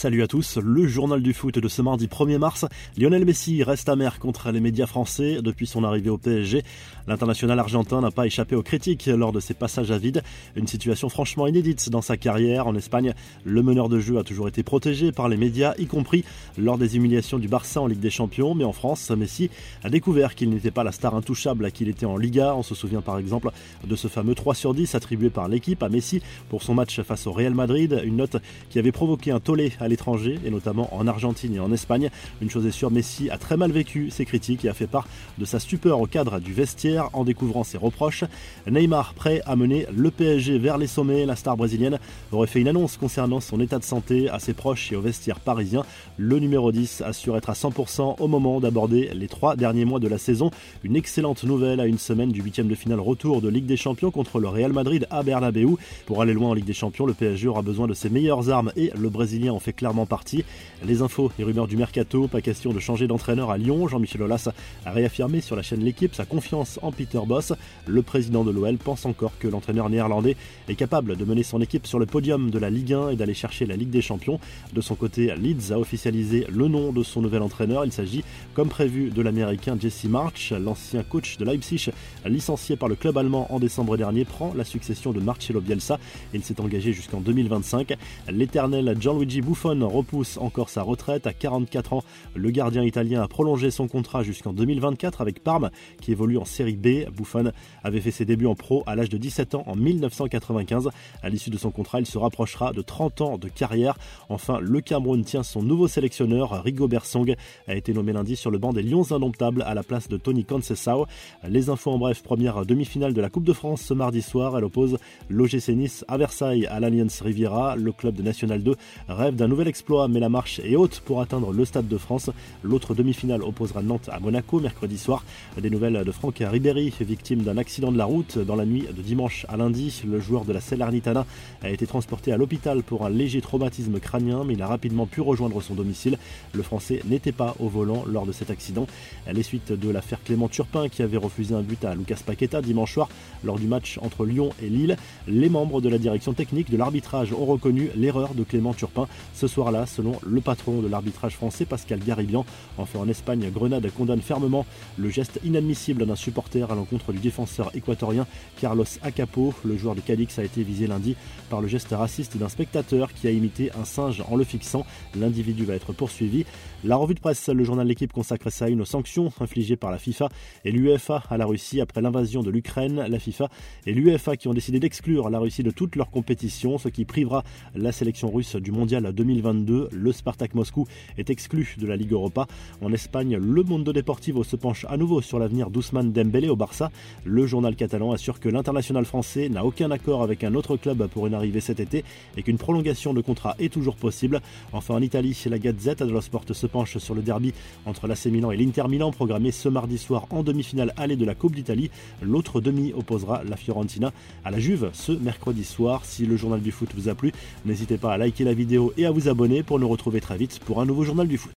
Salut à tous, le journal du foot de ce mardi 1er mars. Lionel Messi reste amer contre les médias français depuis son arrivée au PSG. L'international argentin n'a pas échappé aux critiques lors de ses passages à vide. Une situation franchement inédite dans sa carrière. En Espagne, le meneur de jeu a toujours été protégé par les médias, y compris lors des humiliations du Barça en Ligue des Champions. Mais en France, Messi a découvert qu'il n'était pas la star intouchable à qui il était en Liga. On se souvient par exemple de ce fameux 3 sur 10 attribué par l'équipe à Messi pour son match face au Real Madrid. Une note qui avait provoqué un tollé à l'étranger et notamment en Argentine et en Espagne. Une chose est sûre, Messi a très mal vécu ces critiques et a fait part de sa stupeur au cadre du vestiaire en découvrant ses reproches. Neymar, prêt à mener le PSG vers les sommets, la star brésilienne aurait fait une annonce concernant son état de santé à ses proches et au vestiaire parisien. Le numéro 10 assure être à 100% au moment d'aborder les trois derniers mois de la saison. Une excellente nouvelle à une semaine du huitième de finale retour de Ligue des Champions contre le Real Madrid à Bernabeu. Pour aller loin en Ligue des Champions, le PSG aura besoin de ses meilleures armes et le Brésilien en fait clairement partie. Les infos et rumeurs du mercato, pas question de changer d'entraîneur à Lyon. Jean-Michel Aulas a réaffirmé sur la chaîne L'équipe sa confiance en Peter Boss. Le président de l'OL pense encore que l'entraîneur néerlandais est capable de mener son équipe sur le podium de la Ligue 1 et d'aller chercher la Ligue des Champions. De son côté, Leeds a officialisé le nom de son nouvel entraîneur. Il s'agit, comme prévu, de l'américain Jesse March, l'ancien coach de Leipzig, licencié par le club allemand en décembre dernier, prend la succession de Marcelo Bielsa. Il s'est engagé jusqu'en 2025. L'éternel Gianluigi Buffon repousse encore sa retraite à 44 ans. Le gardien italien a prolongé son contrat jusqu'en 2024 avec Parme, qui évolue en Série B. Buffon avait fait ses débuts en pro à l'âge de 17 ans en 1995. À l'issue de son contrat, il se rapprochera de 30 ans de carrière. Enfin, le Cameroun tient son nouveau sélectionneur, Rigo Bersong, a été nommé lundi sur le banc des Lions indomptables à la place de Tony Concessao. Les infos en bref, première demi-finale de la Coupe de France ce mardi soir. Elle oppose l'OGC Nice à Versailles à l'Alliance Riviera. Le club de National 2 rêve d'un nouvel exploit, mais la marche est haute pour atteindre le Stade de France. L'autre demi-finale opposera Nantes à Monaco mercredi soir. Des nouvelles de Franck Ribéry, victime d'un accident de la route dans la nuit de dimanche à lundi. Le joueur de la Salernitana a été transporté à l'hôpital pour un léger traumatisme crânien, mais il a rapidement pu rejoindre son domicile. Le Français n'était pas au volant lors de cet accident. Les suites de l'affaire Clément Turpin qui avait refusé un but à Lucas Paqueta dimanche soir lors du match entre Lyon et Lille. Les membres de la direction technique de l'arbitrage ont reconnu l'erreur de Clément Turpin ce soir-là, selon le patron de l'arbitrage français Pascal Garibian. Enfin en Espagne, Grenade condamne fermement le geste inadmissible d'un supporter à l'encontre du défenseur équatorien Carlos Acapo. Le joueur de Cadix a été visé lundi par le geste raciste d'un spectateur qui a imité un singe en le fixant. L'individu va être poursuivi. La revue de presse, le journal L'équipe consacre sa une aux sanctions infligées par la FIFA et l'UEFA à la Russie après l'invasion de l'Ukraine. La FIFA et l'UEFA qui ont décidé d'exclure la Russie de toutes leurs compétitions, ce qui privera la sélection russe du mondial 2022. Le Spartak Moscou est exclu de la Ligue Europa. En Espagne, le Mundo Deportivo se penche à nouveau sur l'avenir d'Ousmane Dembélé au Barça. Le journal catalan assure que l'international français n'a aucun accord avec un autre club pour une arrivée cet été et qu'une prolongation de contrat est toujours possible. Enfin en Italie, la Gazette dello Sport se penche sur le derby entre l'AC Milan et l'Inter Milan programmé ce mardi soir en demi-finale allée de la Coupe d'Italie. L'autre demi opposera la Fiorentina à la Juve ce mercredi soir. Si le journal du foot vous a plu, n'hésitez pas à liker la vidéo et à vous pour nous retrouver très vite pour un nouveau journal du foot.